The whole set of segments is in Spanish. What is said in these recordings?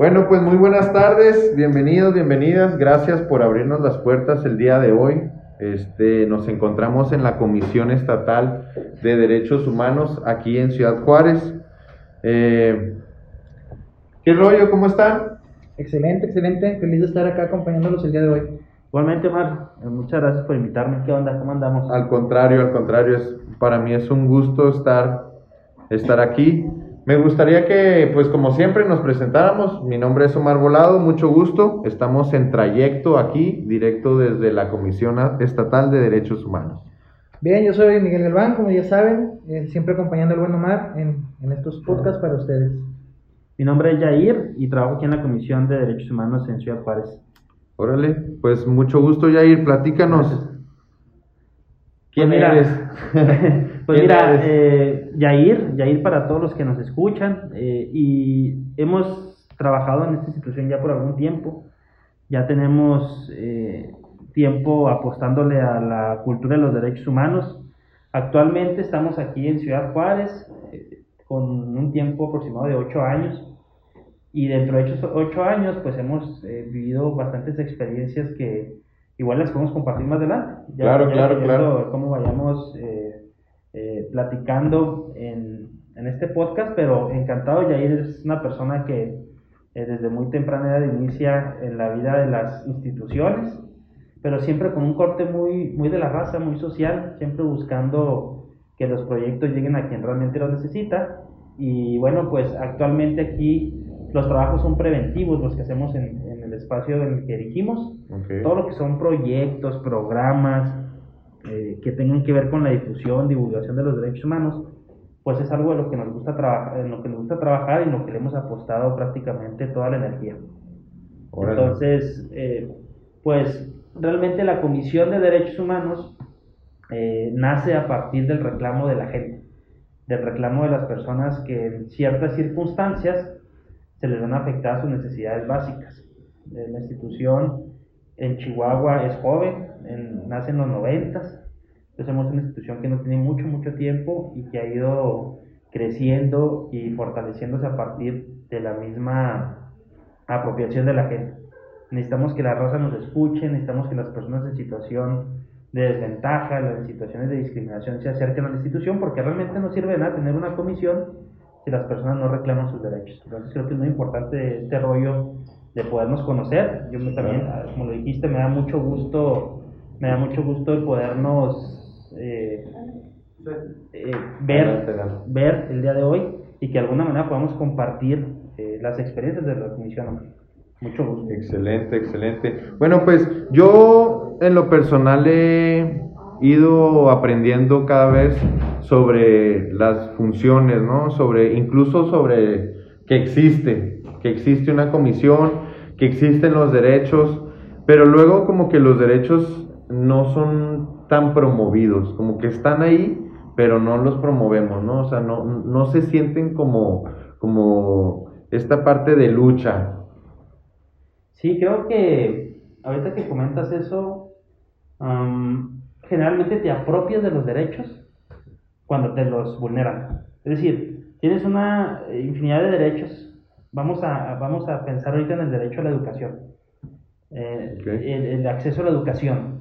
Bueno, pues muy buenas tardes, bienvenidos, bienvenidas, gracias por abrirnos las puertas el día de hoy. Este, nos encontramos en la Comisión Estatal de Derechos Humanos aquí en Ciudad Juárez. Eh, ¿Qué rollo? ¿Cómo están? Excelente, excelente. Feliz de estar acá acompañándolos el día de hoy. Igualmente, Omar, eh, muchas gracias por invitarme. ¿Qué onda? ¿Cómo andamos? Al contrario, al contrario, es, para mí es un gusto estar, estar aquí. Me gustaría que, pues como siempre, nos presentáramos. Mi nombre es Omar Volado, mucho gusto. Estamos en trayecto aquí, directo desde la Comisión Estatal de Derechos Humanos. Bien, yo soy Miguel Galván, como ya saben, eh, siempre acompañando al buen Omar en, en estos podcasts para ustedes. Mi nombre es Yair y trabajo aquí en la Comisión de Derechos Humanos en Ciudad Juárez. Órale, pues mucho gusto, Yair. Platícanos. ¿Quién pues mira, eres? pues mira, eh, Yair, Yair para todos los que nos escuchan, eh, y hemos trabajado en esta institución ya por algún tiempo. Ya tenemos eh, tiempo apostándole a la cultura de los derechos humanos. Actualmente estamos aquí en Ciudad Juárez eh, con un tiempo aproximado de ocho años y dentro de esos ocho años pues hemos eh, vivido bastantes experiencias que igual las podemos compartir más adelante. Ya, claro, claro, claro. Cómo vayamos eh, platicando en, en, este podcast, pero encantado, Yair es una persona que desde muy temprana edad inicia en la vida de las instituciones pero siempre con un corte muy, muy de la raza, muy social, siempre buscando que los proyectos lleguen a quien realmente los necesita. Y bueno, pues actualmente aquí los trabajos son preventivos, los que hacemos en, en el espacio en el que dirigimos. Todo lo que son proyectos, programas eh, que tengan que ver con la difusión, divulgación de los derechos humanos, pues es algo de lo que nos gusta trabajar, en lo que nos gusta trabajar y en lo que le hemos apostado prácticamente toda la energía. Entonces, eh, pues realmente la Comisión de Derechos Humanos eh, nace a partir del reclamo de la gente, del reclamo de las personas que en ciertas circunstancias se les van a afectar sus necesidades básicas. La institución en Chihuahua es joven, nace en los noventas, entonces somos una institución que no tiene mucho, mucho tiempo y que ha ido creciendo y fortaleciéndose a partir de la misma apropiación de la gente. Necesitamos que la raza nos escuche, necesitamos que las personas en situación de desventaja, en situaciones de discriminación se acerquen a la institución, porque realmente no sirve nada tener una comisión si las personas no reclaman sus derechos. Entonces creo que es muy importante este rollo de podernos conocer. Yo me, también, como lo dijiste, me da mucho gusto, me da mucho gusto el podernos eh, eh, ver, ver el día de hoy y que de alguna manera podamos compartir eh, las experiencias de la comisión. Mucho gusto. Excelente, excelente. Bueno, pues yo en lo personal he ido aprendiendo cada vez sobre las funciones, ¿no? Sobre, incluso sobre que existe, que existe una comisión, que existen los derechos, pero luego como que los derechos no son tan promovidos, como que están ahí, pero no los promovemos, ¿no? O sea, no, no se sienten como, como esta parte de lucha, Sí, creo que ahorita que comentas eso, generalmente te apropias de los derechos cuando te los vulneran. Es decir, tienes una infinidad de derechos. Vamos a, vamos a pensar ahorita en el derecho a la educación, eh, el, acceso a la educación.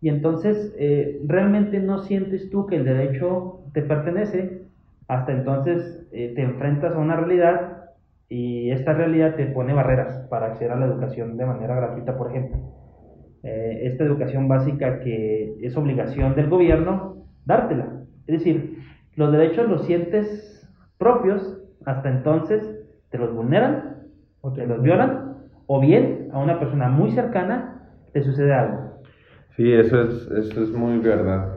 Y entonces, eh, realmente no sientes tú que el derecho te pertenece, hasta entonces eh, te enfrentas a una realidad y esta realidad te pone barreras para acceder a la educación de manera gratuita, por ejemplo. Eh, esta educación básica que es obligación del gobierno, dártela. Es decir, los derechos los sientes propios, hasta entonces te los vulneran o te los violan, o bien a una persona muy cercana le sucede algo. Sí, eso es, eso es muy verdad.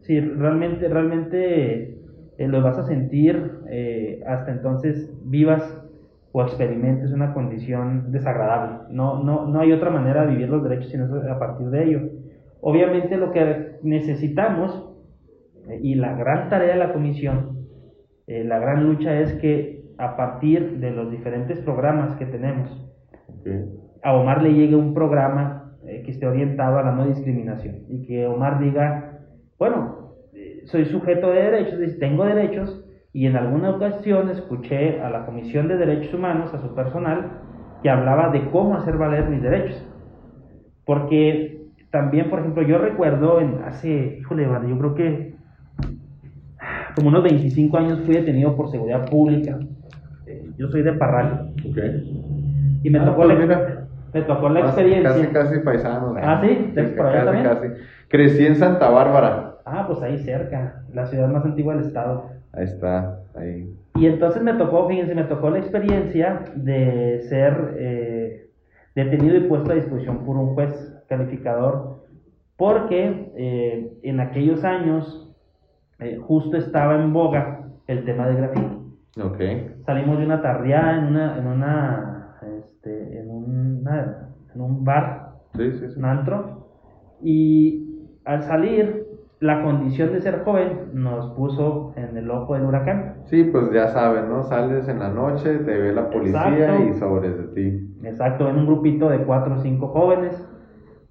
Sí, realmente, realmente eh, lo vas a sentir eh, hasta entonces vivas o experimentes una condición desagradable. No, no, no hay otra manera de vivir los derechos sino a partir de ello. Obviamente lo que necesitamos y la gran tarea de la comisión, eh, la gran lucha es que a partir de los diferentes programas que tenemos, a Omar le llegue un programa eh, que esté orientado a la no discriminación y que Omar diga, bueno, soy sujeto de derechos, tengo derechos, Y en alguna ocasión escuché a la Comisión de Derechos Humanos, a su personal, que hablaba de cómo hacer valer mis derechos. Porque también, por ejemplo, yo recuerdo en hace, híjole, yo creo que como unos 25 años fui detenido por seguridad pública. Eh, yo soy de Parral. Ok. Y me, Ah, tocó, pues la, mira. me tocó la Casi- experiencia. Casi, casi paisanos. Ah, ¿sí? ¿De por allá casi, también? casi. Crecí en Santa Bárbara. Ah, pues ahí cerca, la ciudad más antigua del estado. Ahí está, ahí. Y entonces me tocó, fíjense, me tocó la experiencia de ser eh, detenido y puesto a disposición por un juez calificador, porque eh, en aquellos años eh, justo estaba en boga el tema del grafiti. Ok. Salimos de una tardeada en una, en una, este, en una, en un bar Sí, sí, sí. un antro y al salir la condición de ser joven nos puso en el ojo del huracán Sí, pues ya sabes, ¿no? Sales en la noche, te ve la policía Exacto. y sobres de ti. exacto en un grupito de cuatro o cinco jóvenes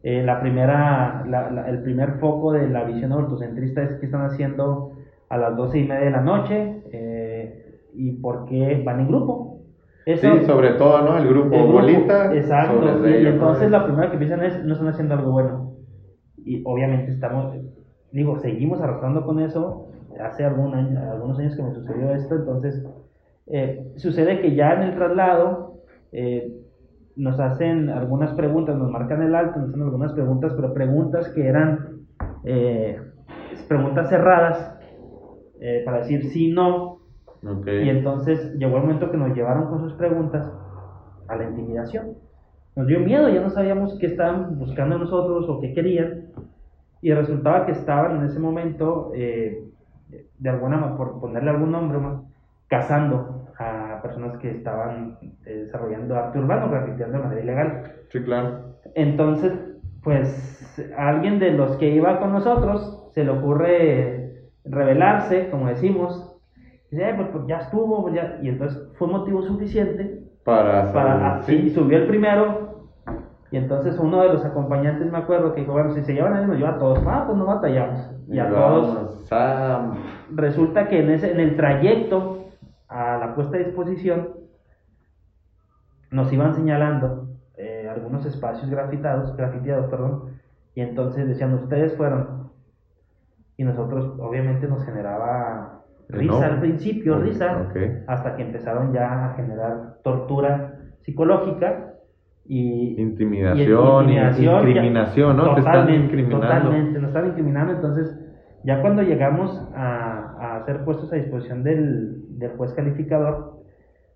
Eh, la primera la- la- el primer foco de la visión autocentrista es qué están haciendo a las doce y media de la noche eh, y por qué van en grupo Eso- sí, sobre todo, ¿no? El grupo, El grupo, bolita. Exacto. Y, entonces la primera que piensan es, no están haciendo algo bueno. Y obviamente estamos, digo, seguimos arrastrando con eso. Hace algún año, algunos años que me sucedió esto, entonces eh, sucede que ya en el traslado eh, nos hacen algunas preguntas, nos marcan el alto, nos hacen algunas preguntas, pero preguntas que eran eh, preguntas cerradas eh, para decir sí, no, Ok. y entonces llegó el momento que nos llevaron con sus preguntas a la intimidación. Nos dio miedo, ya no sabíamos qué estaban buscando nosotros o qué querían. Y resultaba que estaban en ese momento, eh, de alguna por ponerle algún nombre, ¿no? cazando a personas que estaban eh, desarrollando arte urbano, grafiteando de manera ilegal. Sí, claro. Entonces, pues a alguien de los que iba con nosotros se le ocurre rebelarse, como decimos. Dice, "Eh, pues, pues, ya estuvo, pues, ya". y entonces fue motivo suficiente Para, para. ah, sí, subió el primero. Y entonces uno de los acompañantes me acuerdo que dijo, bueno, si se llevan a él, nos lleva a todos. Ah, pues no batallamos. Y a todos a- resulta que en, ese, en el trayecto a la puesta a disposición nos iban señalando eh, algunos espacios grafitados, grafiteados, perdón, y entonces decían, ustedes fueron. Y nosotros, obviamente, nos generaba risa al principio, risa, hasta que empezaron ya a generar tortura psicológica y, Intimidación, y intimidación, incriminación, ¿no? Te están incriminando. Totalmente, nos están incriminando. Entonces, ya cuando llegamos a, a ser puestos a disposición del, del juez calificador,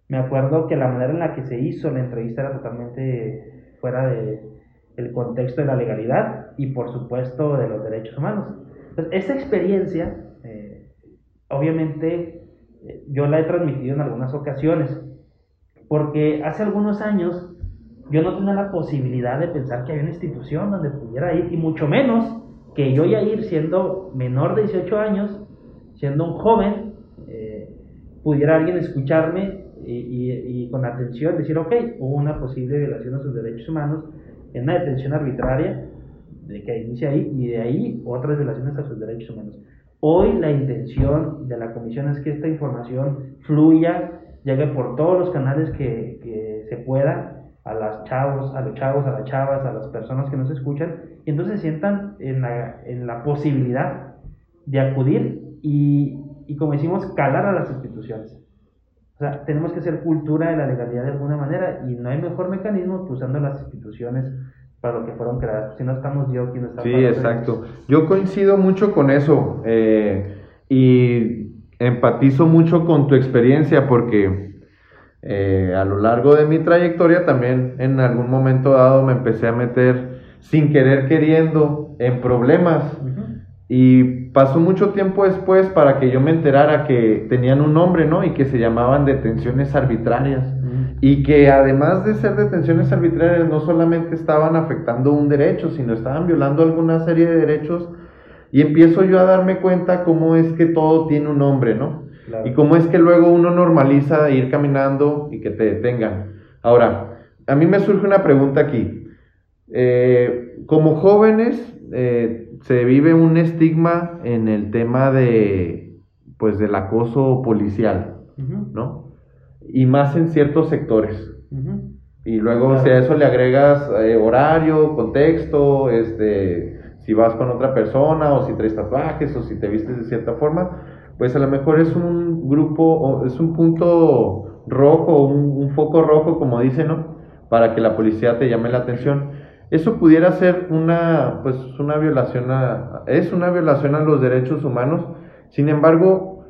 me acuerdo que la manera en la que se hizo la entrevista era totalmente fuera de el contexto de la legalidad y por supuesto de los derechos humanos. Entonces, esa experiencia, eh, obviamente, eh, yo la he transmitido en algunas ocasiones, porque hace algunos años yo no tenía la posibilidad de pensar que había una institución donde pudiera ir, y mucho menos que yo ya ir siendo menor de 18 años, siendo un joven, eh, pudiera alguien escucharme y, y- y con atención decir, ok, hubo una posible violación a sus derechos humanos en una detención arbitraria de que inicia ahí y de ahí otras violaciones a sus derechos humanos. Hoy la intención de la comisión es que esta información fluya, llegue por todos los canales que, que se pueda a las chavos, a los chavos, a las chavas, a las personas que nos escuchan, y entonces se sientan en la, en la posibilidad de acudir y, y, como decimos, calar a las instituciones. O sea, tenemos que hacer cultura de la legalidad de alguna manera y no hay mejor mecanismo que usando las instituciones para lo que fueron creadas. Si no estamos Dios quien está Sí, exacto. Yo coincido mucho con eso eh, y empatizo mucho con tu experiencia porque eh, a lo largo de mi trayectoria también en algún momento dado me empecé a meter sin querer queriendo en problemas y pasó mucho tiempo después para que yo me enterara que tenían un nombre, ¿no? Y que se llamaban detenciones arbitrarias. Y que además de ser detenciones arbitrarias, no solamente estaban afectando un derecho, sino estaban violando alguna serie de derechos. Y empiezo yo a darme cuenta cómo es que todo tiene un nombre, ¿no? Claro. Y cómo es que luego uno normaliza ir caminando y que te detengan. Ahora, a mí me surge una pregunta aquí. Eh, como jóvenes, eh, se vive un estigma en el tema de, pues del acoso policial, ¿no? Y más en ciertos sectores. Y luego Claro. si a eso le agregas eh, horario, contexto, este, si vas con otra persona o si traes tatuajes o si te vistes de cierta forma, pues a lo mejor es un grupo o es un punto rojo, un, foco rojo como dicen, ¿no? Para que la policía te llame la atención. Eso pudiera ser una, pues una violación a, es una violación a los derechos humanos. Sin embargo,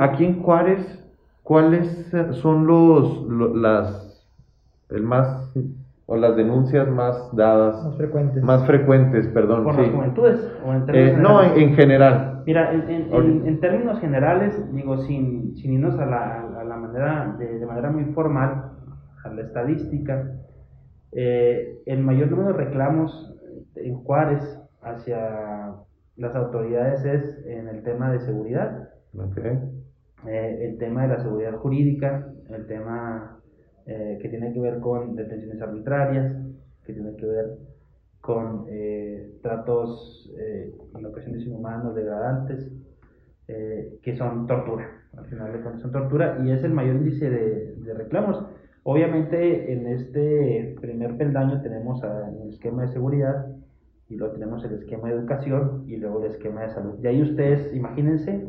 aquí en Juárez, ¿cuáles son los, lo- las, el más, o las denuncias más dadas, Más frecuentes. más frecuentes, perdón, Por sí. las juventudes. O en Eh, términos no, en, en general. Mira, en, en- en- términos generales, digo, sin, sin irnos a la, a la manera, de, de manera muy formal, a la estadística, eh, el mayor número de reclamos en Juárez hacia las autoridades es en el tema de seguridad, eh, el tema de la seguridad jurídica, el tema eh, que tiene que ver con detenciones arbitrarias, que tiene que ver con eh, tratos eh, en ocasiones inhumanos, degradantes, eh, que son tortura, al final de cuentas son tortura, y es el mayor índice de, de reclamos. Obviamente en este primer peldaño tenemos el esquema de seguridad, y luego tenemos el esquema de educación, y luego el esquema de salud. Y ahí ustedes, imagínense,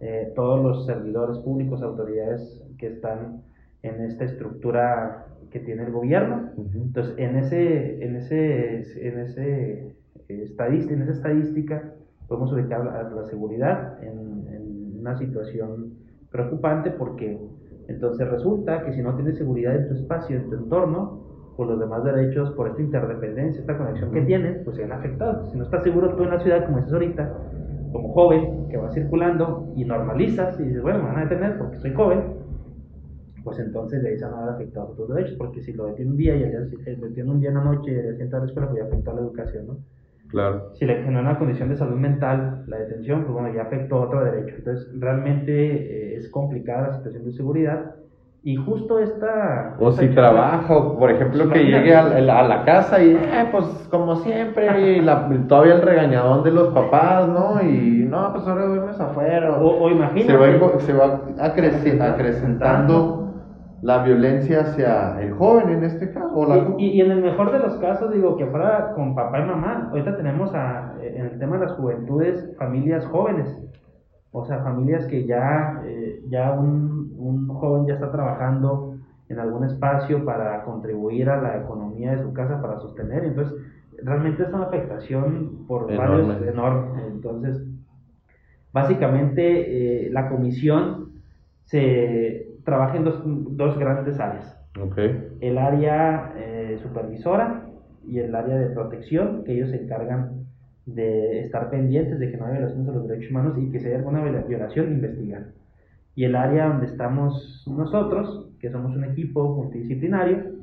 eh, todos los servidores públicos, autoridades que están en esta estructura que tiene el gobierno, Ujú. entonces, en ese, en ese, en ese eh, estadística, en esa estadística podemos ubicar la, la seguridad en, en una situación preocupante porque entonces resulta que si no tienes seguridad en tu espacio, en tu entorno, pues los demás derechos por esta interdependencia, esta conexión que tienen, pues se ven afectados. Si no estás seguro tú en la ciudad, como dices ahorita, como joven que va circulando y normalizas y dices, bueno, me van a detener porque soy joven, pues entonces de ahí se van a ver afectados tus derechos, porque si lo detiene un día y lo detiene un día en la noche y al día siguiente a la escuela, pues ya afectó a la educación, ¿no? Claro. Si le genera una condición de salud mental, la detención, pues bueno, ya afectó otro derecho. Entonces, realmente eh, es complicada la situación de seguridad y justo esta... O esta si trabaja, o por ejemplo, que llegue a la, a la casa y, eh, pues como siempre, y la- todavía el regañadón de los papás, ¿no? Y no, pues ahora duermes afuera. O, o imagínate... se va, se va acrecentando la violencia hacia el joven en este caso. O la, Y, en el mejor de los casos, digo, que fuera con papá y mamá. Ahorita tenemos a, en el tema de las juventudes, familias jóvenes. O sea, familias que ya, eh, ya un, un joven ya está trabajando en algún espacio para contribuir a la economía de su casa, para sostener. Entonces, realmente es una afectación por Enorme. varios enorme. Entonces, básicamente, eh, la comisión se trabaja en dos, dos grandes áreas Ok. el área eh, supervisora y el área de protección, que ellos se encargan de estar pendientes de que no haya violaciones a los derechos humanos y que si hay alguna viola- violación, investigar. Y el área donde estamos nosotros, que somos un equipo multidisciplinario,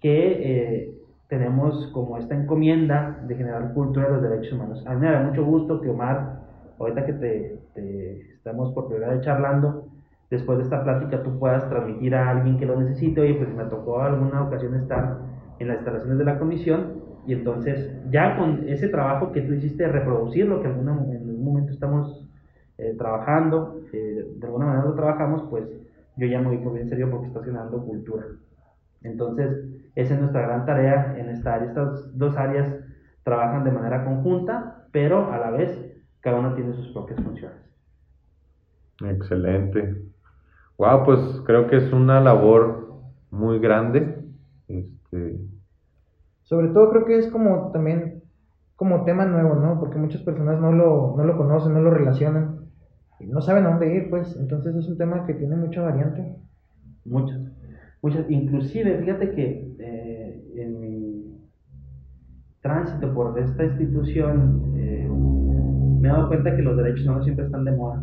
que eh, tenemos como esta encomienda de generar cultura de los derechos humanos. A mí me da mucho gusto que Omar, ahorita que te, te estamos por primera vez charlando, después de esta plática tú puedas transmitir a alguien que lo necesite, oye, pues me tocó alguna ocasión estar en las instalaciones de la comisión y entonces ya con ese trabajo que tú hiciste de reproducir lo que alguna- en algún momento estamos eh, trabajando, de alguna manera lo trabajamos, pues yo ya me voy por bien serio porque estás generando cultura. Entonces, esa es nuestra gran tarea en esta área. Estas dos áreas trabajan de manera conjunta, pero a la vez cada una tiene sus propias funciones. Excelente. Wow, pues creo que es una labor muy grande. Este, Sobre todo creo que es como también como tema nuevo, ¿no? Porque muchas personas no lo, no lo conocen, no lo relacionan, y no saben a dónde ir, pues. Entonces es un tema que tiene mucha variante. Muchas, muchas. Inclusive, fíjate que eh, en mi tránsito por esta institución eh, me he dado cuenta que los derechos humanos siempre están de moda.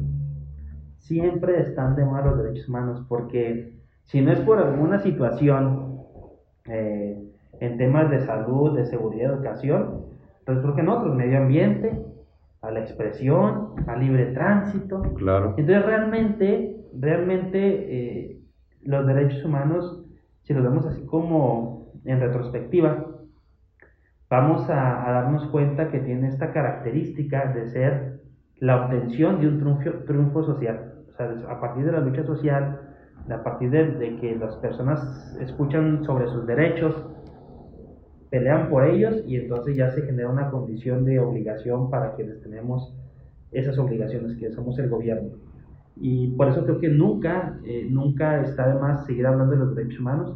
Siempre están de moda los derechos humanos porque si no es por alguna situación eh, en temas de salud, de seguridad, educación, pues surgen otros, medio ambiente, a la expresión, al libre tránsito. claro. Entonces realmente, realmente eh, los derechos humanos, si los vemos así como en retrospectiva, vamos a, a darnos cuenta que tiene esta característica de ser la obtención de un triunfo, triunfo social. O sea, a partir de la lucha social, a partir de, de que las personas escuchan sobre sus derechos, pelean por ellos y entonces ya se genera una condición de obligación para quienes tenemos esas obligaciones, que somos el gobierno. Y por eso creo que nunca, eh, nunca está de más seguir hablando de los derechos humanos.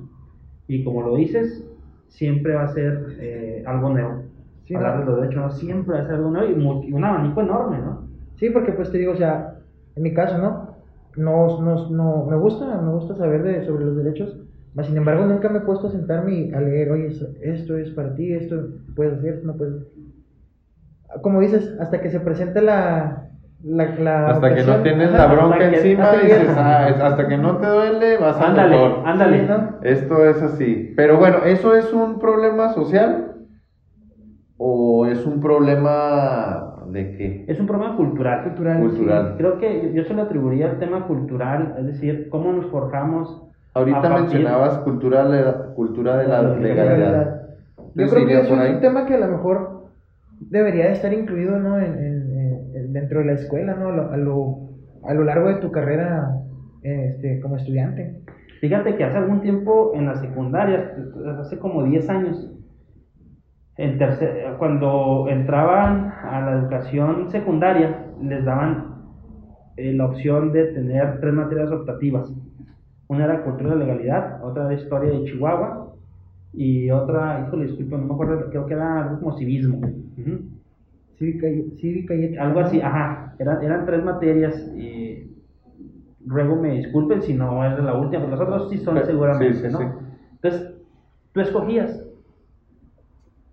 Y como lo dices, siempre va a ser eh, algo nuevo. Sí, Hablar de los derechos humanos siempre va a ser algo nuevo y un abanico enorme, ¿no? Sí, porque pues te digo, o sea, en mi caso, ¿no? No, no, no me gusta, me gusta saber de, sobre los derechos, mas sin embargo nunca me he puesto a sentarme y a leer, oye, esto es para ti, esto puedes hacer, esto no puedes hacer. Como dices, hasta que se presenta la... la, la Hasta que no tienes la bronca hasta que- encima, hasta dices, ah, es- hasta que no te duele, vas Ándale, doctor. ándale. ¿no? Esto es así. Pero bueno, ¿eso es un problema social? ¿O es un problema de qué? Es un problema cultural. Cultural, Cultural. Creo que yo se lo atribuiría al tema cultural, es decir, cómo nos forjamos. Ahorita mencionabas cultura, le- cultura de la La legalidad. Yo creo que es un tema que a lo mejor debería de estar incluido ¿no? en, en- en- dentro de la escuela, ¿no? A lo, a lo, a lo largo de tu carrera este, como estudiante. Fíjate que hace algún tiempo en la secundaria, hace como 10 años, en tercer- cuando entraban a la educación secundaria, les daban eh, la opción de tener tres materias optativas. Una era cultura de legalidad, otra era historia de Chihuahua y otra, híjole, disculpa, no me acuerdo, creo que era algo como civismo. Ujú. Cívica y, cívica y ética, Algo así, ajá, eran, eran tres materias y ruego me disculpen si no es de la última, pero los otros sí son Pero- seguramente, sí, sí, ¿no? sí. Entonces, tú escogías.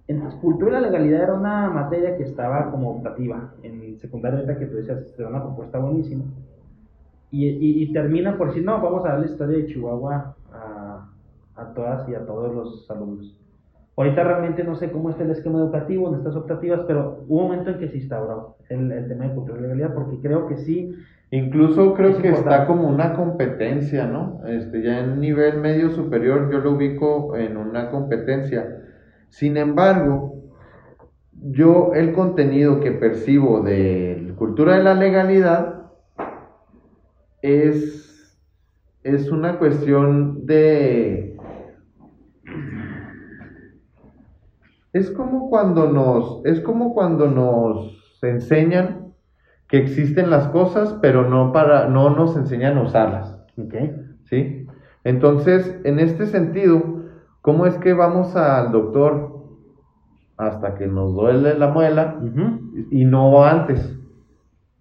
Entonces, cultura y la legalidad era una materia que estaba como optativa en secundaria, ahorita que tú decías, era una propuesta buenísima. Y, y, y termina por decir, no, vamos a dar la historia de Chihuahua a, a todas y a todos los alumnos. Ahorita realmente no sé cómo está el esquema educativo en estas optativas, pero hubo un momento en que se instauró el, el tema de cultura y legalidad, porque creo que sí, Incluso creo Es que importante. está como una competencia, ¿no? Este, ya en nivel medio superior yo lo ubico en una competencia. Sin embargo, yo el contenido que percibo de cultura de la legalidad es, es una cuestión de... Es como cuando nos, es como cuando nos enseñan que existen las cosas, pero no para, no nos enseñan a usarlas. ¿ok? ¿sí? Entonces, en este sentido, ¿cómo es que vamos al doctor hasta que nos duele la muela y no antes?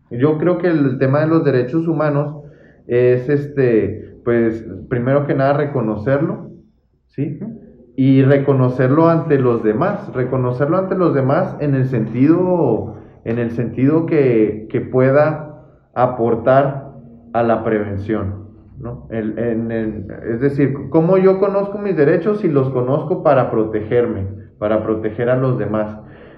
Yo creo que el tema de los derechos humanos es este, pues, primero que nada reconocerlo, ¿sí? Y reconocerlo ante los demás, reconocerlo ante los demás en el sentido, en el sentido que, que pueda aportar a la prevención, ¿no? El- en- es decir, cómo yo conozco mis derechos y los conozco para protegerme, para proteger a los demás.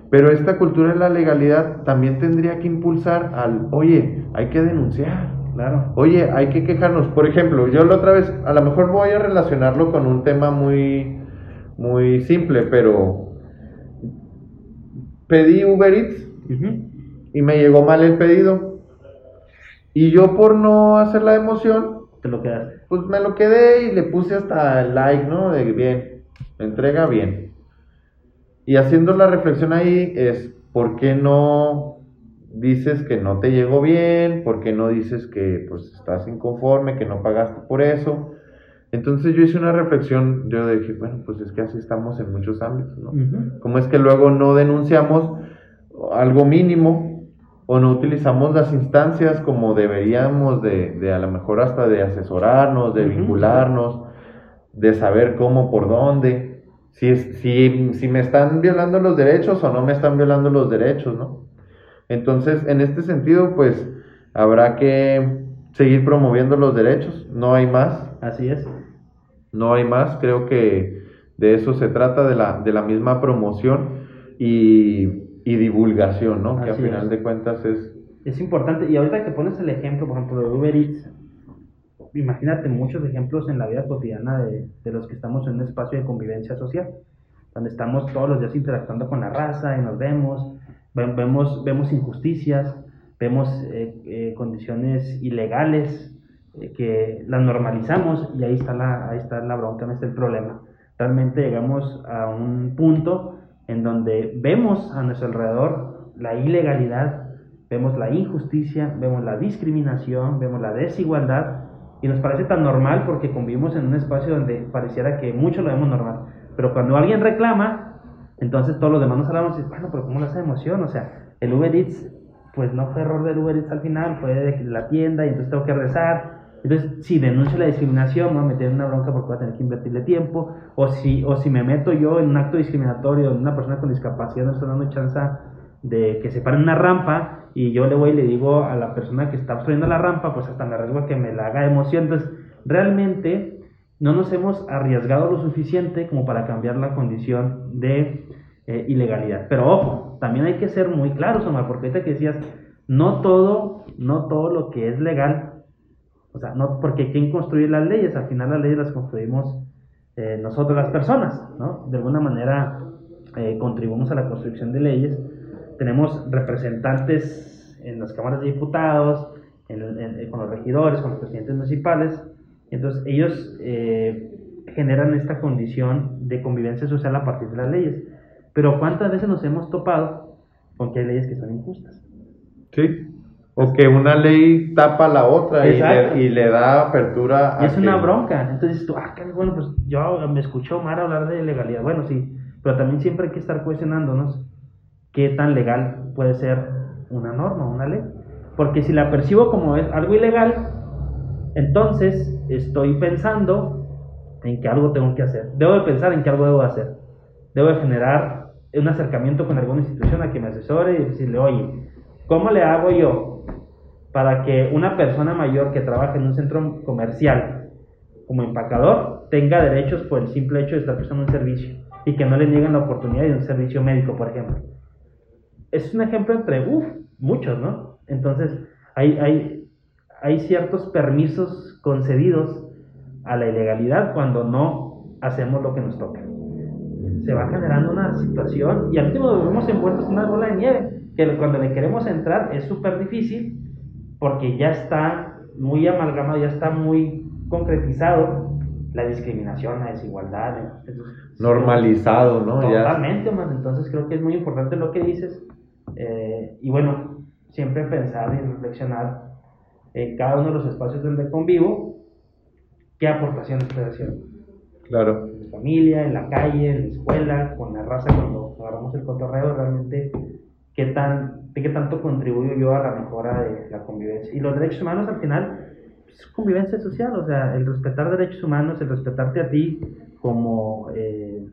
Pero esta cultura de la legalidad también tendría que impulsar al, oye, hay que denunciar, Claro. Oye, hay que quejarnos. Por ejemplo, yo la otra vez, a lo mejor voy a relacionarlo con un tema muy, muy simple, pero pedí Uber Eats y me llegó mal el pedido. Y yo por no hacer la emoción, Te lo quedaste. pues me lo quedé y le puse hasta el like, ¿no? De bien, me entrega bien. Y haciendo la reflexión ahí es, ¿por qué no dices que no te llegó bien? ¿Por qué no dices que pues estás inconforme, que no pagaste por eso? Entonces yo hice una reflexión, yo dije, bueno, pues es que así estamos en muchos ámbitos, ¿no? Ujú. ¿Cómo es que luego no denunciamos algo mínimo o no utilizamos las instancias como deberíamos de, de a lo mejor hasta de asesorarnos, de vincularnos, de saber cómo, por dónde, si, es, si, si me están violando los derechos o no me están violando los derechos, ¿no? Entonces, en este sentido, pues habrá que seguir promoviendo los derechos, no hay más. Así es. No hay más, creo que de eso se trata, de la, de la misma promoción y, y divulgación, ¿no? que a Así final es. de cuentas es... Es importante. Y ahorita que pones el ejemplo, por ejemplo, de Uber Eats, imagínate muchos ejemplos en la vida cotidiana de, de los que estamos en un espacio de convivencia social, donde estamos todos los días interactuando con la raza y nos vemos, ve- vemos, vemos injusticias, vemos eh, eh, condiciones ilegales eh, que las normalizamos y ahí está, la, ahí está la bronca, no está el problema. Realmente llegamos a un punto en donde vemos a nuestro alrededor la ilegalidad, vemos la injusticia, vemos la discriminación, vemos la desigualdad y nos parece tan normal porque convivimos en un espacio donde pareciera que mucho lo vemos normal. Pero cuando alguien reclama, entonces todos los demás nos hablamos y bueno, pero ¿cómo le hace emoción? O sea, el Uber Eats, pues no fue error del Uber Eats al final, fue de la tienda y entonces tengo que rezar. Entonces, si denuncio la discriminación, me voy a meter en una bronca porque voy a tener que invertirle tiempo. O si, o si me meto yo en un acto discriminatorio de una persona con discapacidad, no estoy dando chance de que se pare en una rampa y yo le voy y le digo a la persona que está obstruyendo la rampa, pues hasta me arriesgo a que me la haga emoción. Entonces, realmente no nos hemos arriesgado lo suficiente como para cambiar la condición de eh, ilegalidad. Pero ojo, también hay que ser muy claros, Omar, porque ahorita que decías, no todo, no todo lo que es legal, o sea, no, porque ¿quién construye las leyes? Al final las leyes las construimos eh, nosotros las personas, ¿no? De alguna manera eh, contribuimos a la construcción de leyes. Tenemos representantes en las cámaras de diputados, con los regidores, con los presidentes municipales, entonces ellos generan esta condición de convivencia social a partir de las leyes. Pero ¿cuántas veces nos hemos topado con que hay leyes que son injustas? Sí. O que una ley tapa la otra y le, y le, da apertura a. es una bronca. Entonces tú, ah, bueno, pues yo me escucho mal hablar de legalidad. Bueno, sí, pero también siempre hay que estar cuestionándonos qué tan legal puede ser una norma, una ley. Porque si la percibo como es algo ilegal, entonces estoy pensando en que algo tengo que hacer. Debo de pensar en que algo debo hacer. Debo de generar un acercamiento con alguna institución a que me asesore y decirle, oye, ¿cómo le hago yo para que una persona mayor que trabaja en un centro comercial como empacador tenga derechos por el simple hecho de estar prestando un servicio y que no le nieguen la oportunidad de un servicio médico, por ejemplo? Es un ejemplo entre, muchos, ¿no? Entonces, hay, hay, hay ciertos permisos concedidos a la ilegalidad cuando no hacemos lo que nos toca se va generando una situación y al último nos vemos envueltos en una bola de nieve, que cuando le queremos entrar es súper difícil porque ya está muy amalgamado, ya está muy concretizado la discriminación, la desigualdad. Normalizado, ¿no? Totalmente, man. Entonces creo que es muy importante lo que dices. Eh, y bueno, siempre pensar y reflexionar en cada uno de los espacios donde convivo, qué aportaciones estoy haciendo. Claro. En familia, en la calle, en la escuela, con la raza, cuando agarramos el cotorreo, realmente, ¿qué, tan, qué tanto contribuyo yo a la mejora de la convivencia? Y los derechos humanos, al final, es convivencia social, o sea, el respetar derechos humanos, el respetarte a ti como eh,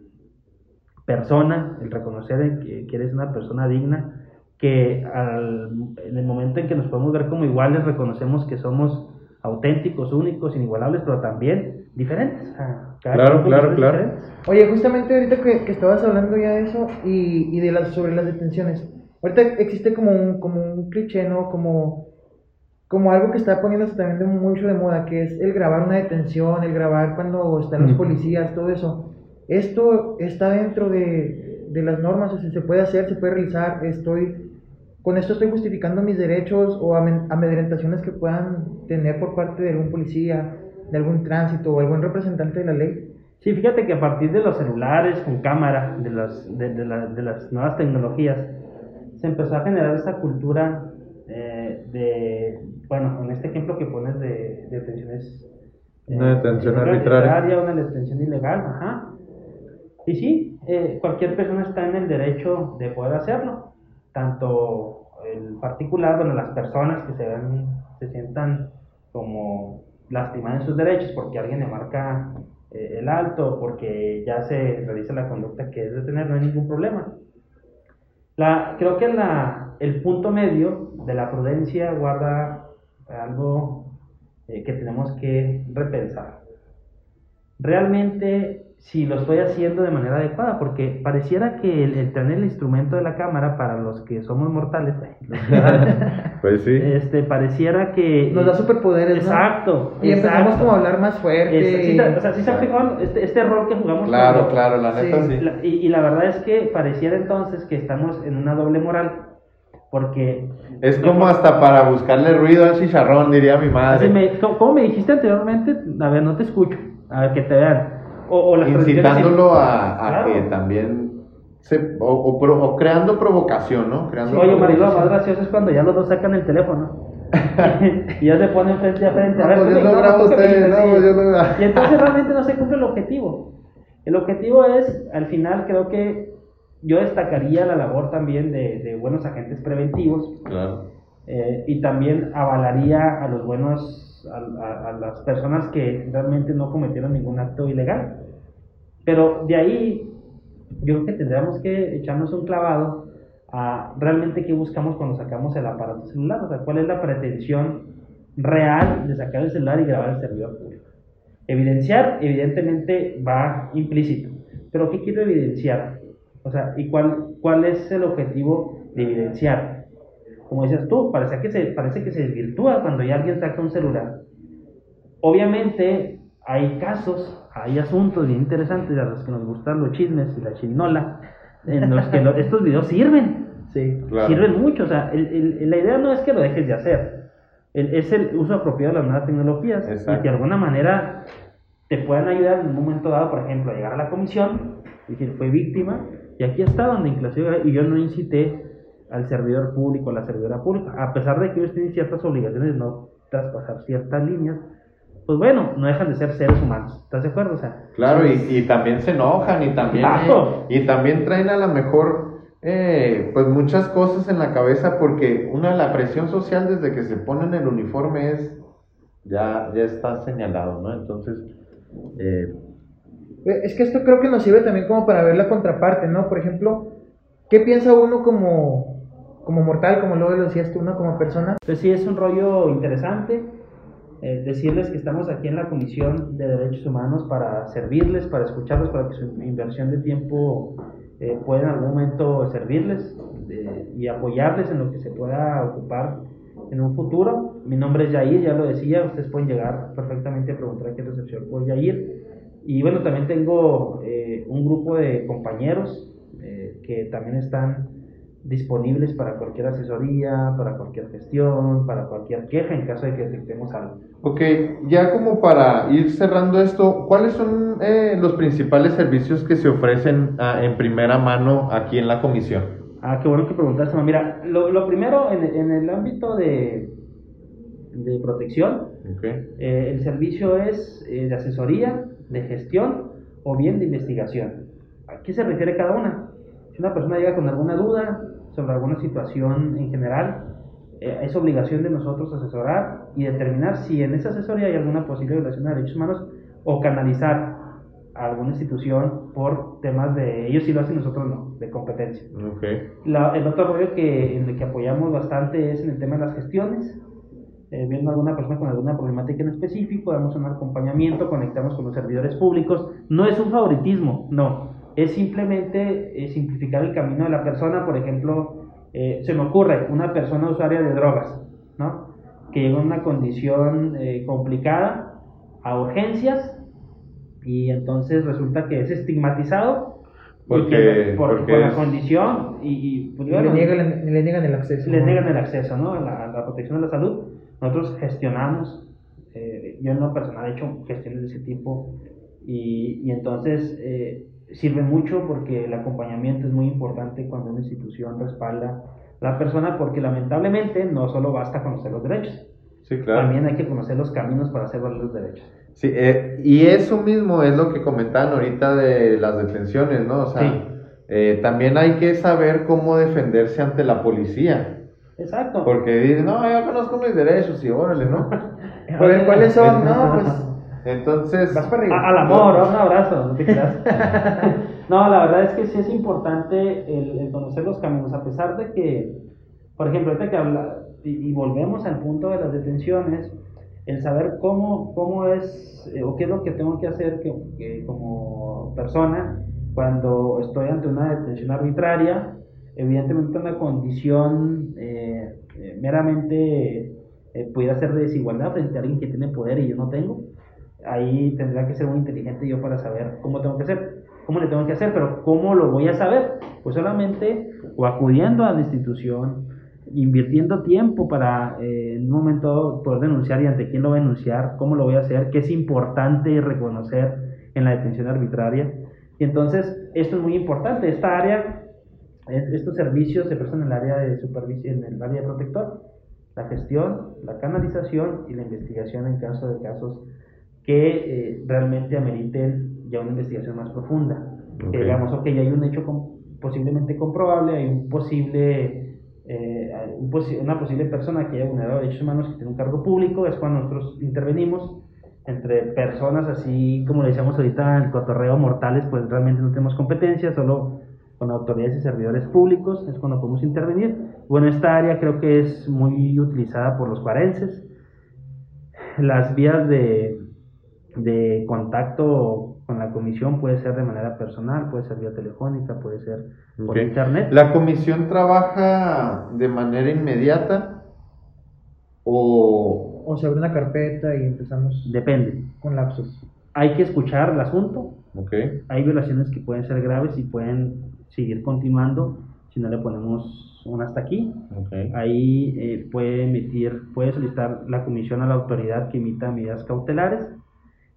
persona, el reconocer que, eres una persona digna, que al, en el momento en que nos podemos ver como iguales, reconocemos que somos auténticos, únicos, inigualables, pero también diferentes. claro, claro, claro. Oye, justamente ahorita que, que, estabas hablando ya de eso y, y, de las sobre las detenciones, ahorita existe como un, como un cliché, ¿no? Como, como algo que está poniéndose también de mucho de moda, que es el grabar una detención, el grabar cuando están los policías, todo eso. Esto está dentro de, de las normas, o sea, se puede hacer, se puede realizar, estoy con esto estoy justificando mis derechos o amedrentaciones que puedan tener por parte de algún policía, de algún tránsito o algún representante de la ley. Sí, fíjate que a partir de los celulares con cámara, de, las, de, de, de las nuevas tecnologías, se empezó a generar esa cultura eh, de, bueno, en este ejemplo que pones de, detenciones. Eh, una detención arbitraria. Una detención ilegal, ajá. Y sí, eh, cualquier persona está en el derecho de poder hacerlo tanto el particular, bueno, las personas que se, ven, se sientan como lastimadas en sus derechos porque alguien le marca el alto, porque ya se realiza la conducta que es detener, no hay ningún problema. La, creo que la, el punto medio de la prudencia guarda algo eh, que tenemos que repensar. Realmente si lo estoy haciendo de manera adecuada, porque pareciera que el, tener el instrumento de la cámara para los que somos mortales, pues sí. este, pareciera que... Nos da superpoderes, Exacto. Y empezamos como a hablar más fuerte. o sea, sí se ha fijado este, este rol que jugamos. Claro, claro, la neta sí. y, y, la verdad es que pareciera entonces que estamos en una doble moral, Porque... Es como hasta para buscarle ruido al chicharrón, diría mi Así madre. me- co- ¿Cómo me dijiste anteriormente? A ver, no te escucho. A ver, que te vean. O, o las transmisiones- Incitándolo a, a Claro. que también se, o, o pro- o creando provocación, ¿no? Creando Oye, Marilo, lo más gracioso es cuando ya los dos sacan el teléfono. y ya se ponen frente a frente. A No, ver, pues yo no, pues yo lo grabo. Y entonces realmente no se cumple el objetivo. El objetivo es, al final, creo que yo destacaría la labor también de, de buenos agentes preventivos Claro. eh, y también avalaría a los buenos, a, las personas que realmente no cometieron ningún acto ilegal. Pero de ahí, yo creo que tendríamos que echarnos un clavado a realmente qué buscamos cuando sacamos el aparato celular, o sea, cuál es la pretensión real de sacar el celular y grabar el servidor público. Evidenciar, evidentemente, va implícito, pero ¿qué quiero evidenciar? O sea, ¿y cuál, cuál es el objetivo de evidenciar? Como decías tú, parece que se, parece que se desvirtúa cuando ya alguien saca un celular. Obviamente hay casos, hay asuntos bien interesantes a los que nos gustan los chismes y la chinola, en los que lo- estos videos sirven, Sí. Claro. sirven mucho. O sea, el- el- la idea no es que lo dejes de hacer, el- es el uso apropiado de las nuevas tecnologías y Exacto. que de alguna manera te puedan ayudar en un momento dado, por ejemplo, a llegar a la comisión, y decir, fue víctima, y aquí está donde inclusive, y yo no incité al servidor público, a la servidora pública, a pesar de que ellos tienen ciertas obligaciones de no traspasar ciertas líneas, pues bueno, no dejan de ser seres humanos, ¿estás de acuerdo? O sea, Claro, y, y también se enojan y también, Claro. y también traen a lo mejor eh, pues muchas cosas en la cabeza porque una de la presión social desde que se ponen el uniforme es ya, ya está señalado, ¿no? Entonces, Eh, Es que esto creo que nos sirve también como para ver la contraparte, ¿no? Por ejemplo, ¿qué piensa uno como, como mortal, como luego lo decías tú, ¿no? Como persona? Pues sí, es un rollo interesante. eh, decirles que estamos aquí en la Comisión de Derechos Humanos para servirles, para escucharlos, para que su inversión de tiempo eh, pueda en algún momento servirles eh, y apoyarles en lo que se pueda ocupar en un futuro. Mi nombre es Yair, ya lo decía, ustedes pueden llegar perfectamente a preguntar aquí en recepción por Yair. Y bueno, también tengo eh, un grupo de compañeros eh, que también están disponibles para cualquier asesoría, para cualquier gestión, para cualquier queja en caso de que detectemos algo. ok, ya como para ir cerrando esto, ¿cuáles son eh, los principales servicios que se ofrecen ah, en primera mano aquí en la comisión? Ah, qué bueno que preguntaste. Mira, lo, lo primero en, en el ámbito de, de protección, eh, el servicio es eh, de asesoría, de gestión o bien de investigación. ¿A qué se refiere cada una? Si una persona llega con alguna duda sobre alguna situación en general, eh, es obligación de nosotros asesorar y determinar si en esa asesoría hay alguna posible violación de derechos humanos o canalizar a alguna institución por temas de ellos sí lo hacen, nosotros no, de competencia. La- el otro rollo que, en el que apoyamos bastante es en el tema de las gestiones. Eh, viendo alguna persona con alguna problemática en específico, damos un acompañamiento, conectamos con los servidores públicos. No es un favoritismo, no. Es simplemente eh, simplificar el camino de la persona. Por ejemplo, eh, se me ocurre una persona usuaria de drogas, ¿no? Que llega en una condición eh, complicada a urgencias y entonces resulta que es estigmatizado Porque- que por, porque por la es- condición y, y, pues, Y bueno, le, niegan, le niegan el acceso. les ¿no? niegan el acceso ¿no? a, la, a la protección de la salud. Nosotros gestionamos, eh, yo en lo personal he hecho gestiones de ese tipo y, y entonces eh, sirve mucho porque el acompañamiento es muy importante cuando una institución respalda a la persona porque lamentablemente no solo basta conocer los derechos, sí, claro. también hay que conocer los caminos para hacer valer los derechos. Sí, eh, y eso mismo es lo que comentaban ahorita de las detenciones, ¿no? O sea, Sí. eh, también hay que saber cómo defenderse ante la policía. Exacto. Porque dicen, no, yo conozco mis derechos y órale, ¿no? ¿cuáles son? No, pues Entonces, vas para arriba. A- al amor, un abrazo, no te creas. no, la verdad es que sí es importante el, el conocer los caminos, a pesar de que, por ejemplo, ahorita que habla, y, y volvemos al punto de las detenciones, el saber cómo, cómo es eh, o qué es lo que tengo que hacer que, que como persona cuando estoy ante una detención arbitraria, evidentemente una condición eh, eh, meramente eh, pudiera ser de desigualdad frente a alguien que tiene poder y yo no tengo ahí tendrá que ser muy inteligente yo para saber cómo tengo que hacer, cómo le tengo que hacer, pero ¿cómo lo voy a saber? Pues solamente o acudiendo a la institución, invirtiendo tiempo para eh, en un momento poder denunciar y ante quién lo voy a denunciar, cómo lo voy a hacer, qué es importante reconocer en la detención arbitraria. Y entonces, esto es muy importante. Esta área, estos servicios se prestan en el área de supervisión, en el área de protector, la gestión, la canalización y la investigación en caso de casos que eh, realmente ameriten ya una investigación más profunda. Que digamos, ok, hay un hecho posiblemente comprobable, hay un posible, eh, una posible persona que haya vulnerado derechos humanos que tiene un cargo público, es cuando nosotros intervenimos entre personas así como le decíamos ahorita el cotorreo mortales, pues realmente no tenemos competencia, solo con autoridades y servidores públicos es cuando podemos intervenir. Bueno, esta área creo que es muy utilizada por los cuarenses. Las vías de, de contacto con la comisión puede ser de manera personal, puede ser vía telefónica, puede ser por internet. ¿La comisión trabaja de manera inmediata o...? O se abre una carpeta y empezamos... Depende. Con lapsos. Hay que escuchar el asunto. Okay. Hay violaciones que pueden ser graves y pueden seguir continuando si no le ponemos un hasta aquí. Okay. Ahí eh, puede emitir, puede solicitar la comisión a la autoridad que emita medidas cautelares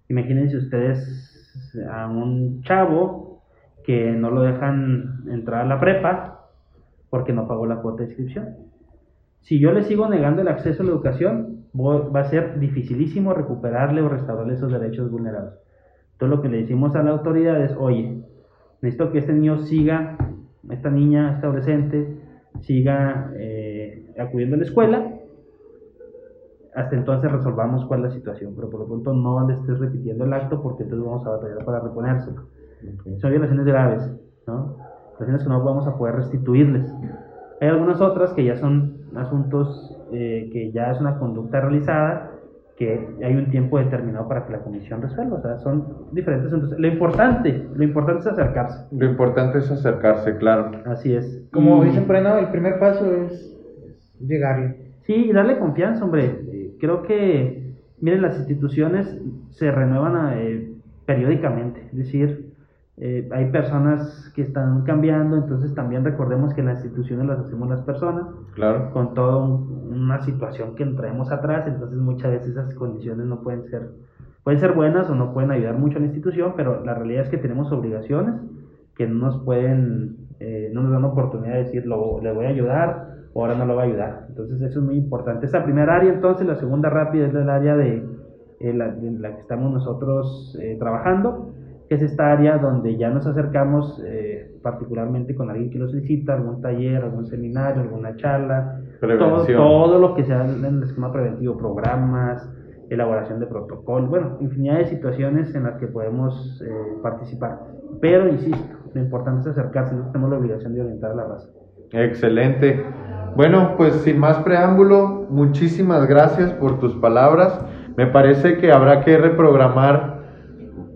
Imagínense ustedes a un chavo que no lo dejan entrar a la prepa porque no pagó la cuota de inscripción. Si yo le sigo negando el acceso a la educación, va a ser dificilísimo recuperarle o restaurarle esos derechos vulnerados. Entonces lo que le decimos a la autoridad es, oye, necesito que este niño siga, esta niña, este adolescente, siga eh, acudiendo a la escuela hasta entonces resolvamos cuál es la situación, pero por lo pronto no le estés repitiendo el acto porque entonces vamos a batallar para reponérselo. Son violaciones graves, ¿no? Violaciones que no vamos a poder restituirles. Hay algunas otras que ya son asuntos eh, que ya es una conducta realizada, que hay un tiempo determinado para que la comisión resuelva. O sea, son diferentes asuntos. Lo importante, lo importante es acercarse. Lo importante es acercarse, claro. Así es. Como dicen por ahí, no, el primer paso es llegarle. Sí, y darle confianza, hombre creo que, miren, las instituciones se renuevan eh, periódicamente, es decir, eh, hay personas que están cambiando, entonces también recordemos que las instituciones las hacemos las personas, claro. con toda una situación que traemos atrás, entonces muchas veces esas condiciones no pueden ser, pueden ser buenas o no pueden ayudar mucho a la institución, pero la realidad es que tenemos obligaciones que no nos pueden, eh, no nos dan oportunidad de decir, lo, le voy a ayudar, ahora no lo va a ayudar. Entonces eso es muy importante. Esa primera área, entonces, la segunda rápida es el área de, eh, la, que estamos nosotros eh, trabajando, que es esta área donde ya nos acercamos eh, particularmente con alguien que lo solicita, algún taller, algún seminario, alguna charla, todo, todo, lo que sea en el esquema preventivo, programas, elaboración de protocolos, bueno, infinidad de situaciones en las que podemos participar. Pero, insisto, lo importante es acercarse, no tenemos la obligación de orientar a la raza. Excelente. Bueno, pues sin más preámbulo, muchísimas gracias por tus palabras. Me parece que habrá que reprogramar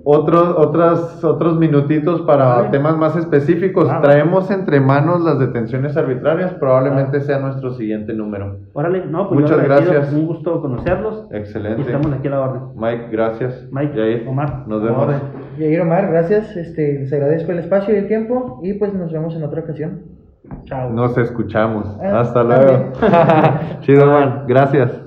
otros, otras, otros minutitos para temas más específicos. Traemos entre manos las detenciones arbitrarias, probablemente sea nuestro siguiente número. Órale, no, pues Muchas gracias. Un gusto conocerlos. Excelente. estamos aquí a la orden. Mike, gracias. Mike, Omar. Nos vemos. Yair Omar, gracias. Este, les agradezco el espacio y el tiempo y pues nos vemos en otra ocasión. Chao. Nos escuchamos. Ah, Hasta luego. Chido, man. Gracias.